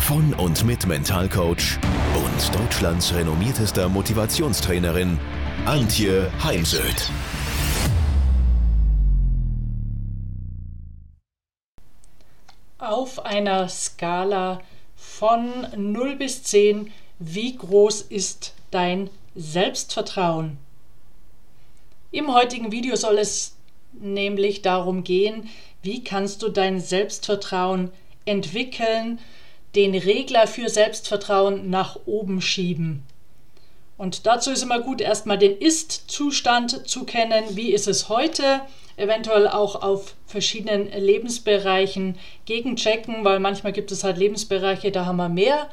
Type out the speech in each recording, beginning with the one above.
von und mit Mentalcoach und Deutschlands renommiertester Motivationstrainerin Antje Heimsöth. Auf einer Skala von 0 bis 10, wie groß ist dein Selbstvertrauen? Im heutigen Video soll es nämlich darum gehen, wie kannst du dein Selbstvertrauen entwickeln, den Regler für Selbstvertrauen nach oben schieben. Und dazu ist immer gut, erstmal den Ist-Zustand zu kennen. Wie ist es heute? Eventuell auch auf verschiedenen Lebensbereichen gegenchecken, weil manchmal gibt es halt Lebensbereiche, da haben wir mehr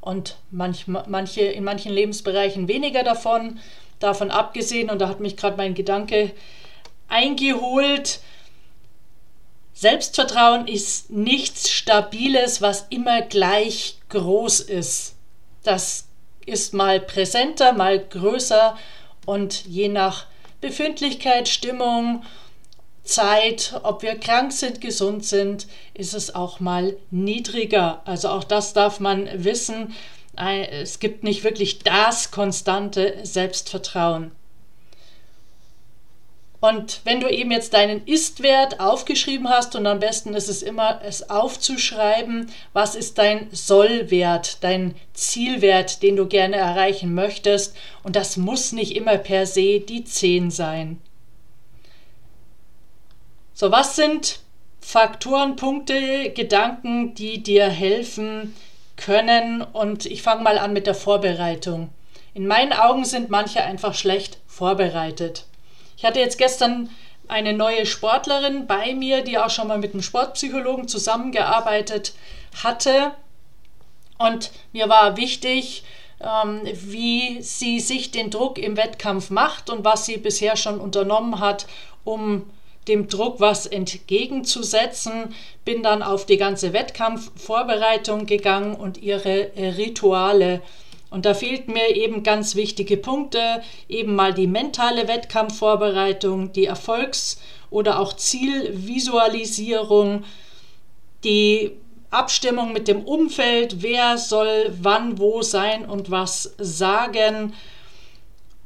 und manchmal, manche, in manchen Lebensbereichen weniger davon. Davon abgesehen, und da hat mich gerade mein Gedanke eingeholt, Selbstvertrauen ist nichts Stabiles, was immer gleich groß ist. Das ist mal präsenter, mal größer und je nach Befindlichkeit, Stimmung, Zeit, ob wir krank sind, gesund sind, ist es auch mal niedriger. Also auch das darf man wissen. Es gibt nicht wirklich das konstante Selbstvertrauen. Und wenn du eben jetzt deinen Ist-Wert aufgeschrieben hast und am besten ist es immer, es aufzuschreiben, was ist dein Soll-Wert, dein Zielwert, den du gerne erreichen möchtest. Und das muss nicht immer per se die 10 sein. So, was sind Faktoren, Punkte, Gedanken, die dir helfen können? Und ich fange mal an mit der Vorbereitung. In meinen Augen sind manche einfach schlecht vorbereitet. Ich hatte jetzt gestern eine neue Sportlerin bei mir, die auch schon mal mit einem Sportpsychologen zusammengearbeitet hatte. Und mir war wichtig, ähm, wie sie sich den Druck im Wettkampf macht und was sie bisher schon unternommen hat, um dem Druck was entgegenzusetzen. Bin dann auf die ganze Wettkampfvorbereitung gegangen und ihre Rituale und da fehlten mir eben ganz wichtige Punkte, eben mal die mentale Wettkampfvorbereitung, die Erfolgs- oder auch Zielvisualisierung, die Abstimmung mit dem Umfeld, wer soll wann wo sein und was sagen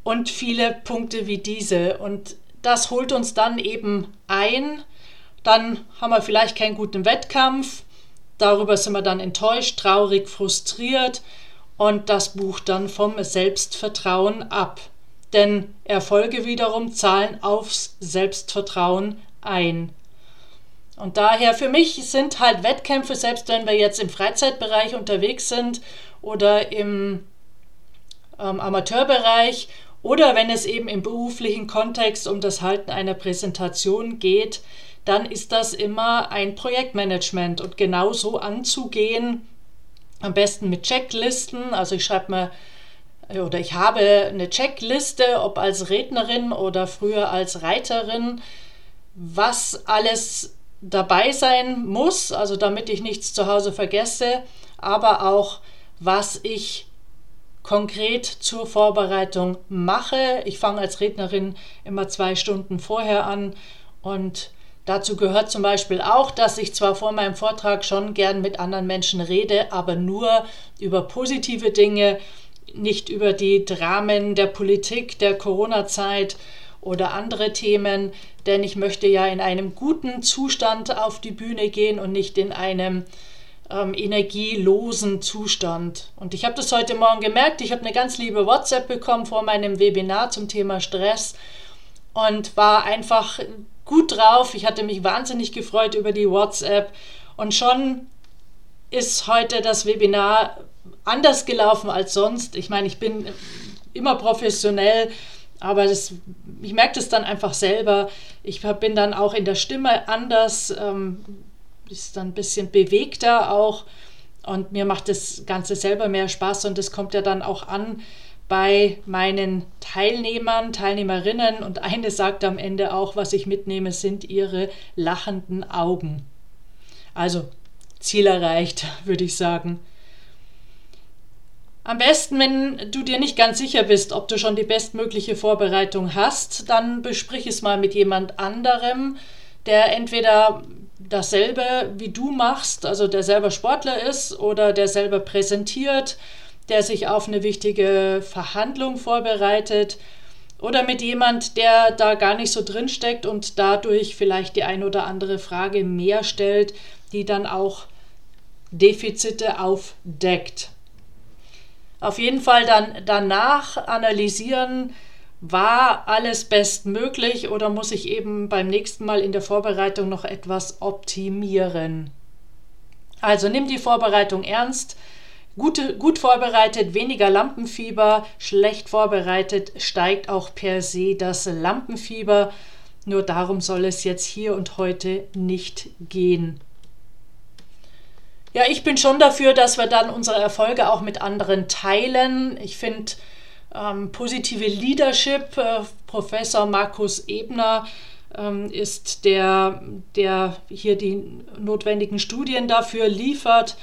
und viele Punkte wie diese. Und das holt uns dann eben ein. Dann haben wir vielleicht keinen guten Wettkampf. Darüber sind wir dann enttäuscht, traurig, frustriert und das Buch dann vom Selbstvertrauen ab. Denn Erfolge wiederum zahlen aufs Selbstvertrauen ein. Und daher für mich sind halt Wettkämpfe, selbst wenn wir jetzt im Freizeitbereich unterwegs sind oder im ähm, Amateurbereich oder wenn es eben im beruflichen Kontext um das Halten einer Präsentation geht, dann ist das immer ein Projektmanagement und genauso anzugehen, am besten mit Checklisten. Also ich schreibe mir oder ich habe eine Checkliste, ob als Rednerin oder früher als Reiterin, was alles dabei sein muss, also damit ich nichts zu Hause vergesse, aber auch was ich konkret zur Vorbereitung mache. Ich fange als Rednerin immer zwei Stunden vorher an und Dazu gehört zum Beispiel auch, dass ich zwar vor meinem Vortrag schon gern mit anderen Menschen rede, aber nur über positive Dinge, nicht über die Dramen der Politik, der Corona-Zeit oder andere Themen, denn ich möchte ja in einem guten Zustand auf die Bühne gehen und nicht in einem ähm, energielosen Zustand. Und ich habe das heute Morgen gemerkt, ich habe eine ganz liebe WhatsApp bekommen vor meinem Webinar zum Thema Stress und war einfach gut drauf. Ich hatte mich wahnsinnig gefreut über die WhatsApp und schon ist heute das Webinar anders gelaufen als sonst. Ich meine, ich bin immer professionell, aber das, ich merke das dann einfach selber. Ich bin dann auch in der Stimme anders, ähm, ist dann ein bisschen bewegter auch und mir macht das Ganze selber mehr Spaß und das kommt ja dann auch an bei meinen Teilnehmern, Teilnehmerinnen und eine sagt am Ende auch, was ich mitnehme, sind ihre lachenden Augen. Also Ziel erreicht, würde ich sagen. Am besten, wenn du dir nicht ganz sicher bist, ob du schon die bestmögliche Vorbereitung hast, dann besprich es mal mit jemand anderem, der entweder dasselbe wie du machst, also der selber Sportler ist oder der selber präsentiert, der sich auf eine wichtige Verhandlung vorbereitet oder mit jemand, der da gar nicht so drin steckt und dadurch vielleicht die ein oder andere Frage mehr stellt, die dann auch Defizite aufdeckt. Auf jeden Fall dann danach analysieren, war alles bestmöglich oder muss ich eben beim nächsten Mal in der Vorbereitung noch etwas optimieren? Also nimm die Vorbereitung ernst. Gute, gut vorbereitet, weniger Lampenfieber. Schlecht vorbereitet steigt auch per se das Lampenfieber. Nur darum soll es jetzt hier und heute nicht gehen. Ja, ich bin schon dafür, dass wir dann unsere Erfolge auch mit anderen teilen. Ich finde ähm, positive Leadership, äh, Professor Markus Ebner ähm, ist der, der hier die notwendigen Studien dafür liefert.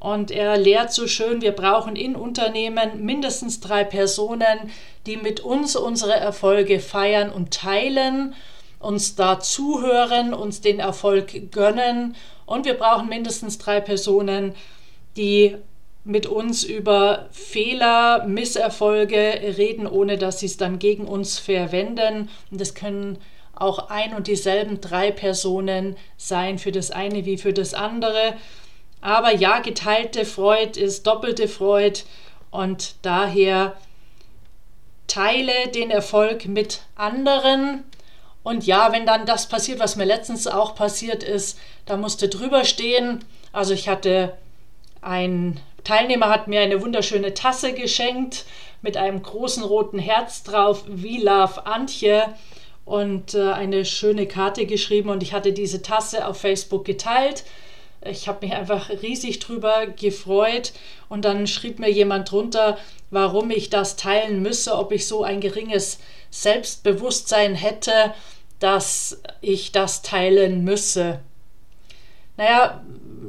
Und er lehrt so schön, wir brauchen in Unternehmen mindestens drei Personen, die mit uns unsere Erfolge feiern und teilen, uns da zuhören, uns den Erfolg gönnen und wir brauchen mindestens drei Personen, die mit uns über Fehler, Misserfolge reden, ohne dass sie es dann gegen uns verwenden. Und das können auch ein und dieselben drei Personen sein, für das eine wie für das andere. Aber ja, geteilte Freude ist doppelte Freude und daher teile den Erfolg mit anderen und ja, wenn dann das passiert, was mir letztens auch passiert ist, da musste drüber stehen. Also ich hatte ein Teilnehmer hat mir eine wunderschöne Tasse geschenkt mit einem großen roten Herz drauf, We Love Antje und äh, eine schöne Karte geschrieben und ich hatte diese Tasse auf Facebook geteilt. Ich habe mich einfach riesig drüber gefreut. Und dann schrieb mir jemand drunter, warum ich das teilen müsse, ob ich so ein geringes Selbstbewusstsein hätte, dass ich das teilen müsse. Naja,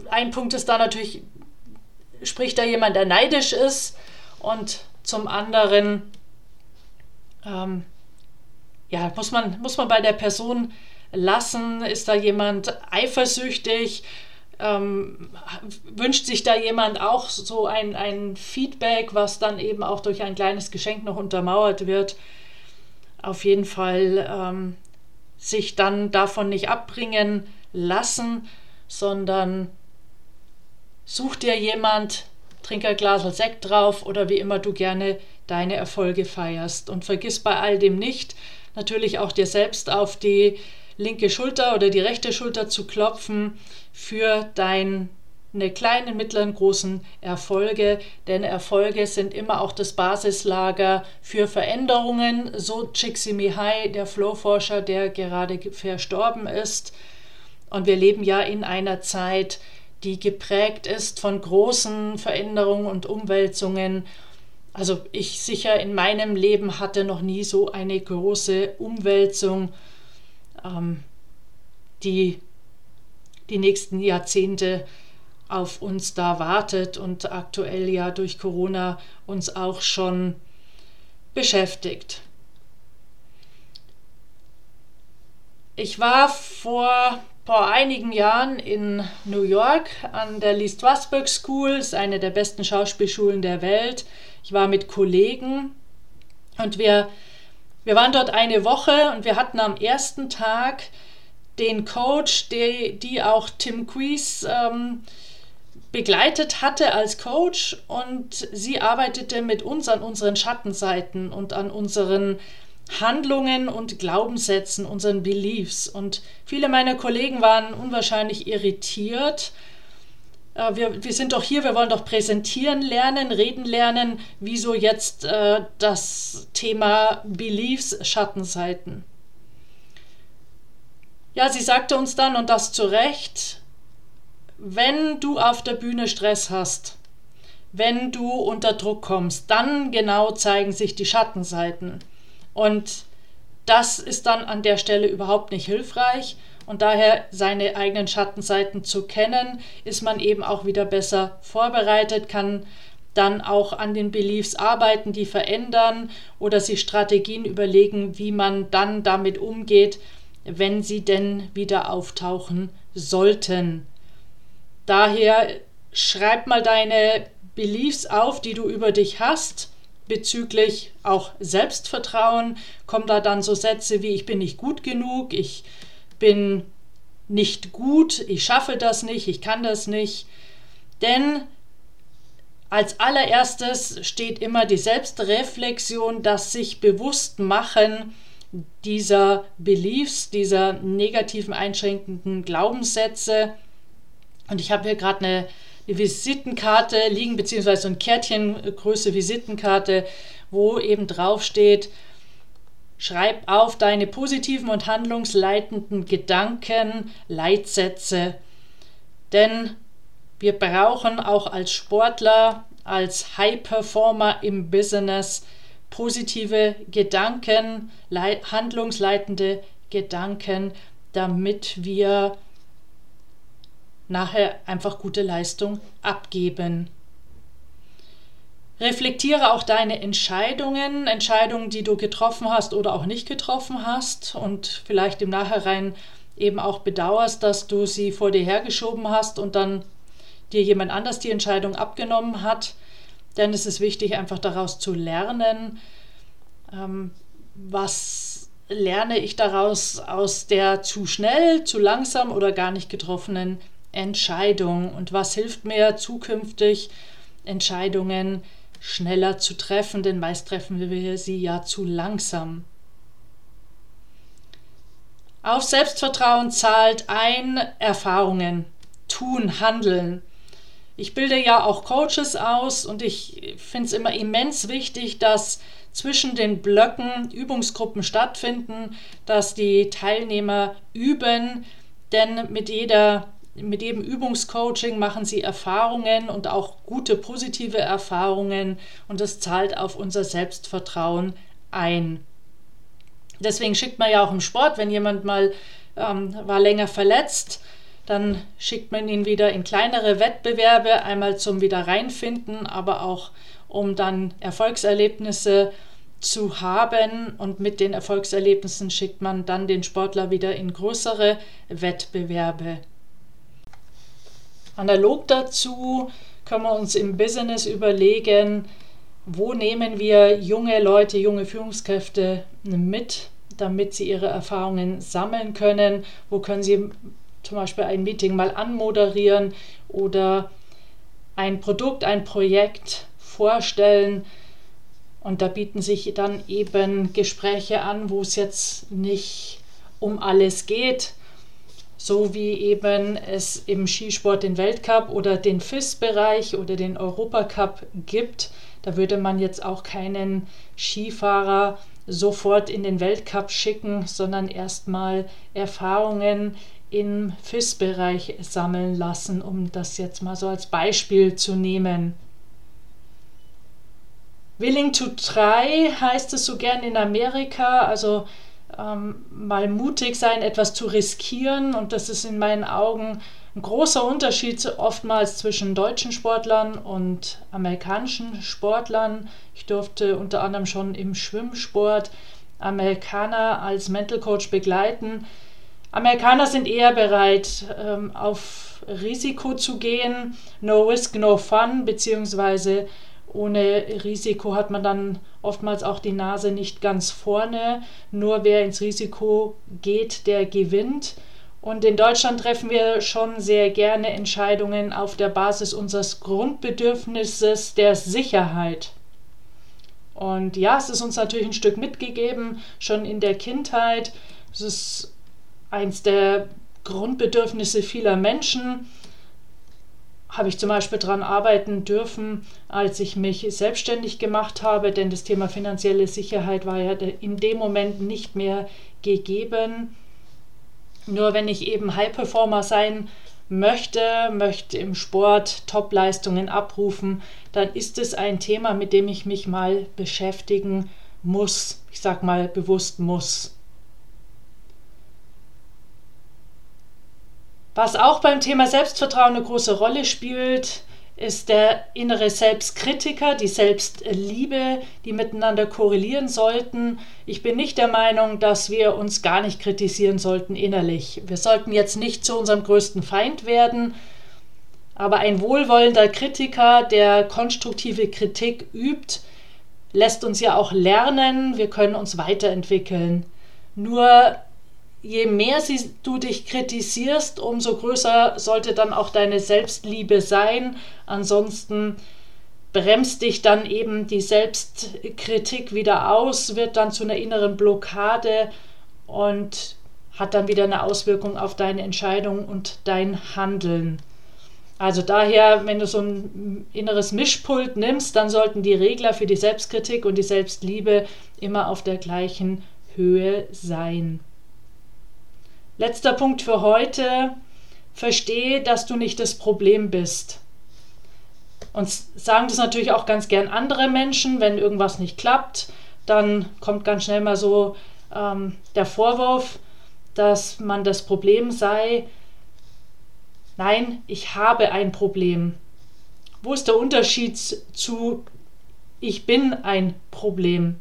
ein Punkt ist da natürlich, spricht da jemand, der neidisch ist? Und zum anderen, ähm, ja, muss man, muss man bei der Person lassen, ist da jemand eifersüchtig, ähm, wünscht sich da jemand auch so ein, ein Feedback, was dann eben auch durch ein kleines Geschenk noch untermauert wird. Auf jeden Fall ähm, sich dann davon nicht abbringen lassen, sondern such dir jemand, trink ein Glas Sekt drauf oder wie immer du gerne deine Erfolge feierst. Und vergiss bei all dem nicht, natürlich auch dir selbst auf die linke Schulter oder die rechte Schulter zu klopfen für dein eine kleinen, mittleren, großen Erfolge, denn Erfolge sind immer auch das Basislager für Veränderungen. So Csikszentmihalyi, der Flow-Forscher, der gerade verstorben ist. Und wir leben ja in einer Zeit, die geprägt ist von großen Veränderungen und Umwälzungen. Also ich sicher in meinem Leben hatte noch nie so eine große Umwälzung, ähm, die die nächsten Jahrzehnte auf uns da wartet und aktuell ja durch Corona uns auch schon beschäftigt. Ich war vor, vor einigen Jahren in New York an der Lee Strasberg School, ist eine der besten Schauspielschulen der Welt. Ich war mit Kollegen und wir, wir waren dort eine Woche und wir hatten am ersten Tag den Coach, die, die auch Tim Quies ähm, begleitet hatte als Coach und sie arbeitete mit uns an unseren Schattenseiten und an unseren Handlungen und Glaubenssätzen, unseren Beliefs. Und viele meiner Kollegen waren unwahrscheinlich irritiert. Äh, wir, wir sind doch hier, wir wollen doch präsentieren lernen, reden lernen. Wieso jetzt äh, das Thema Beliefs, Schattenseiten? Ja, sie sagte uns dann, und das zu Recht, wenn du auf der Bühne Stress hast, wenn du unter Druck kommst, dann genau zeigen sich die Schattenseiten. Und das ist dann an der Stelle überhaupt nicht hilfreich. Und daher seine eigenen Schattenseiten zu kennen, ist man eben auch wieder besser vorbereitet, kann dann auch an den Beliefs arbeiten, die verändern oder sich Strategien überlegen, wie man dann damit umgeht, wenn sie denn wieder auftauchen sollten. Daher schreib mal deine Beliefs auf, die du über dich hast, bezüglich auch Selbstvertrauen. Kommen da dann so Sätze wie ich bin nicht gut genug, ich bin nicht gut, ich schaffe das nicht, ich kann das nicht. Denn als allererstes steht immer die Selbstreflexion, das sich bewusst machen dieser Beliefs, dieser negativen einschränkenden Glaubenssätze. Und ich habe hier gerade eine, Visitenkarte liegen, beziehungsweise so ein Kärtchengröße Visitenkarte, wo eben drauf steht, schreib auf deine positiven und handlungsleitenden Gedanken, Leitsätze. Denn wir brauchen auch als Sportler, als High Performer im Business positive Gedanken, handlungsleitende Gedanken, damit wir nachher einfach gute Leistung abgeben. Reflektiere auch deine Entscheidungen, Entscheidungen, die du getroffen hast oder auch nicht getroffen hast und vielleicht im Nachhinein eben auch bedauerst, dass du sie vor dir hergeschoben hast und dann dir jemand anders die Entscheidung abgenommen hat. Denn es ist wichtig, einfach daraus zu lernen. Ähm, was lerne ich daraus aus der zu schnell, zu langsam oder gar nicht getroffenen Entscheidung? Und was hilft mir zukünftig, Entscheidungen schneller zu treffen? Denn meist treffen wir sie ja zu langsam. Auf Selbstvertrauen zahlt ein Erfahrungen, tun, handeln. Ich bilde ja auch Coaches aus und ich finde es immer immens wichtig, dass zwischen den Blöcken Übungsgruppen stattfinden, dass die Teilnehmer üben, denn mit jeder mit jedem Übungscoaching machen sie Erfahrungen und auch gute positive Erfahrungen und das zahlt auf unser Selbstvertrauen ein. Deswegen schickt man ja auch im Sport, wenn jemand mal ähm, war länger verletzt, dann schickt man ihn wieder in kleinere Wettbewerbe, einmal zum wieder reinfinden, aber auch um dann Erfolgserlebnisse zu haben. Und mit den Erfolgserlebnissen schickt man dann den Sportler wieder in größere Wettbewerbe. Analog dazu können wir uns im Business überlegen, wo nehmen wir junge Leute, junge Führungskräfte mit, damit sie ihre Erfahrungen sammeln können, wo können sie zum Beispiel ein Meeting mal anmoderieren oder ein Produkt, ein Projekt vorstellen. Und da bieten sich dann eben Gespräche an, wo es jetzt nicht um alles geht, so wie eben es im Skisport den Weltcup oder den FIS-Bereich oder den Europacup gibt. Da würde man jetzt auch keinen Skifahrer sofort in den Weltcup schicken, sondern erstmal Erfahrungen im FIS-Bereich sammeln lassen, um das jetzt mal so als Beispiel zu nehmen. Willing to try heißt es so gern in Amerika, also ähm, mal mutig sein, etwas zu riskieren. Und das ist in meinen Augen ein großer Unterschied oftmals zwischen deutschen Sportlern und amerikanischen Sportlern. Ich durfte unter anderem schon im Schwimmsport Amerikaner als Mental Coach begleiten Amerikaner sind eher bereit, ähm, auf Risiko zu gehen. No risk, no fun, beziehungsweise ohne Risiko hat man dann oftmals auch die Nase nicht ganz vorne. Nur wer ins Risiko geht, der gewinnt. Und in Deutschland treffen wir schon sehr gerne Entscheidungen auf der Basis unseres Grundbedürfnisses der Sicherheit. Und ja, es ist uns natürlich ein Stück mitgegeben, schon in der Kindheit. Es ist eins der Grundbedürfnisse vieler Menschen. Habe ich zum Beispiel daran arbeiten dürfen, als ich mich selbstständig gemacht habe, denn das Thema finanzielle Sicherheit war ja in dem Moment nicht mehr gegeben. Nur wenn ich eben High Performer sein möchte, möchte im Sport Topleistungen abrufen, dann ist es ein Thema, mit dem ich mich mal beschäftigen muss. Ich sag mal bewusst muss. Was auch beim Thema Selbstvertrauen eine große Rolle spielt, ist der innere Selbstkritiker, die Selbstliebe, die miteinander korrelieren sollten. Ich bin nicht der Meinung, dass wir uns gar nicht kritisieren sollten innerlich. Wir sollten jetzt nicht zu unserem größten Feind werden, aber ein wohlwollender Kritiker, der konstruktive Kritik übt, lässt uns ja auch lernen, wir können uns weiterentwickeln. Nur je mehr sie, du dich kritisierst, umso größer sollte dann auch deine Selbstliebe sein. Ansonsten bremst dich dann eben die Selbstkritik wieder aus, wird dann zu einer inneren Blockade und hat dann wieder eine Auswirkung auf deine Entscheidung und dein Handeln. Also daher, wenn du so ein inneres Mischpult nimmst, dann sollten die Regler für die Selbstkritik und die Selbstliebe immer auf der gleichen Höhe sein. Letzter Punkt für heute. Verstehe, dass du nicht das Problem bist. Und sagen das natürlich auch ganz gern andere Menschen, wenn irgendwas nicht klappt, dann kommt ganz schnell mal so ähm, der Vorwurf, dass man das Problem sei. Nein, ich habe ein Problem. Wo ist der Unterschied zu ich bin ein Problem?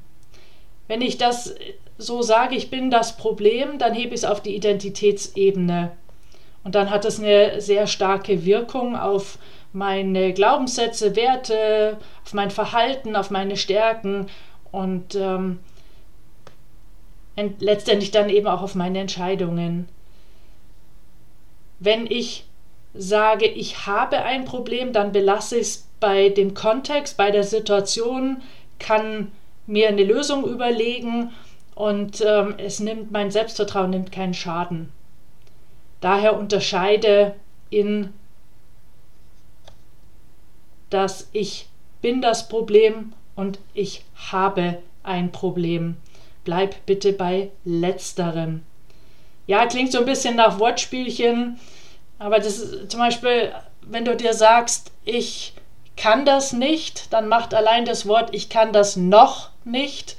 Wenn ich das so sage, ich bin das Problem, dann hebe ich es auf die Identitätsebene. Und dann hat es eine sehr starke Wirkung auf meine Glaubenssätze, Werte, auf mein Verhalten, auf meine Stärken und ähm, letztendlich dann eben auch auf meine Entscheidungen. Wenn ich sage, ich habe ein Problem, dann belasse ich es bei dem Kontext, bei der Situation, kann mir eine Lösung überlegen und ähm, es nimmt mein Selbstvertrauen nimmt keinen Schaden. Daher unterscheide in dass ich bin das Problem und ich habe ein Problem. Bleib bitte bei letzterem. Ja, klingt so ein bisschen nach Wortspielchen, aber das ist zum Beispiel, wenn du dir sagst, ich kann das nicht, dann macht allein das Wort ich kann das noch nicht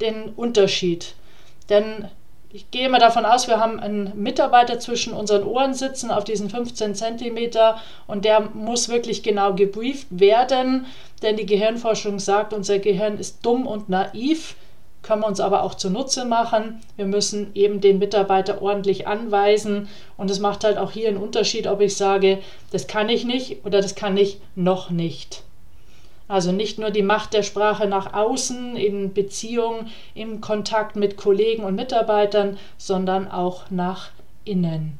den Unterschied. Denn ich gehe mal davon aus, wir haben einen Mitarbeiter zwischen unseren Ohren sitzen auf diesen 15 Zentimeter und der muss wirklich genau gebrieft werden, denn die Gehirnforschung sagt, unser Gehirn ist dumm und naiv, können wir uns aber auch zunutze machen. Wir müssen eben den Mitarbeiter ordentlich anweisen und es macht halt auch hier einen Unterschied, ob ich sage, das kann ich nicht oder das kann ich noch nicht. Also nicht nur die Macht der Sprache nach außen in Beziehung, im Kontakt mit Kollegen und Mitarbeitern, sondern auch nach innen.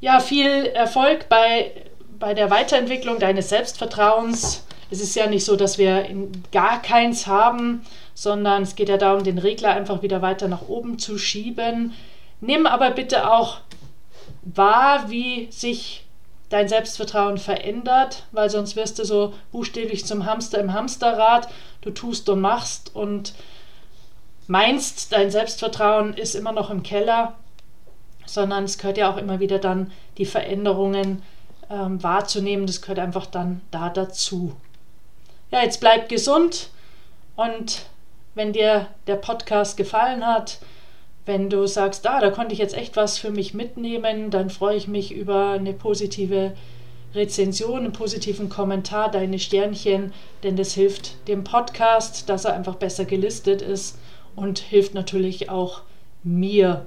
Ja, viel Erfolg bei, bei der Weiterentwicklung deines Selbstvertrauens. Es ist ja nicht so, dass wir gar keins haben, sondern es geht ja darum, den Regler einfach wieder weiter nach oben zu schieben. Nimm aber bitte auch wahr, wie sich dein Selbstvertrauen verändert, weil sonst wirst du so buchstäblich zum Hamster im Hamsterrad. Du tust und machst und meinst, dein Selbstvertrauen ist immer noch im Keller, sondern es gehört ja auch immer wieder dann die Veränderungen ähm, wahrzunehmen. Das gehört einfach dann da dazu. Ja, jetzt bleib gesund und wenn dir der Podcast gefallen hat, wenn du sagst, ah, da konnte ich jetzt echt was für mich mitnehmen, dann freue ich mich über eine positive Rezension, einen positiven Kommentar, deine Sternchen, denn das hilft dem Podcast, dass er einfach besser gelistet ist und hilft natürlich auch mir.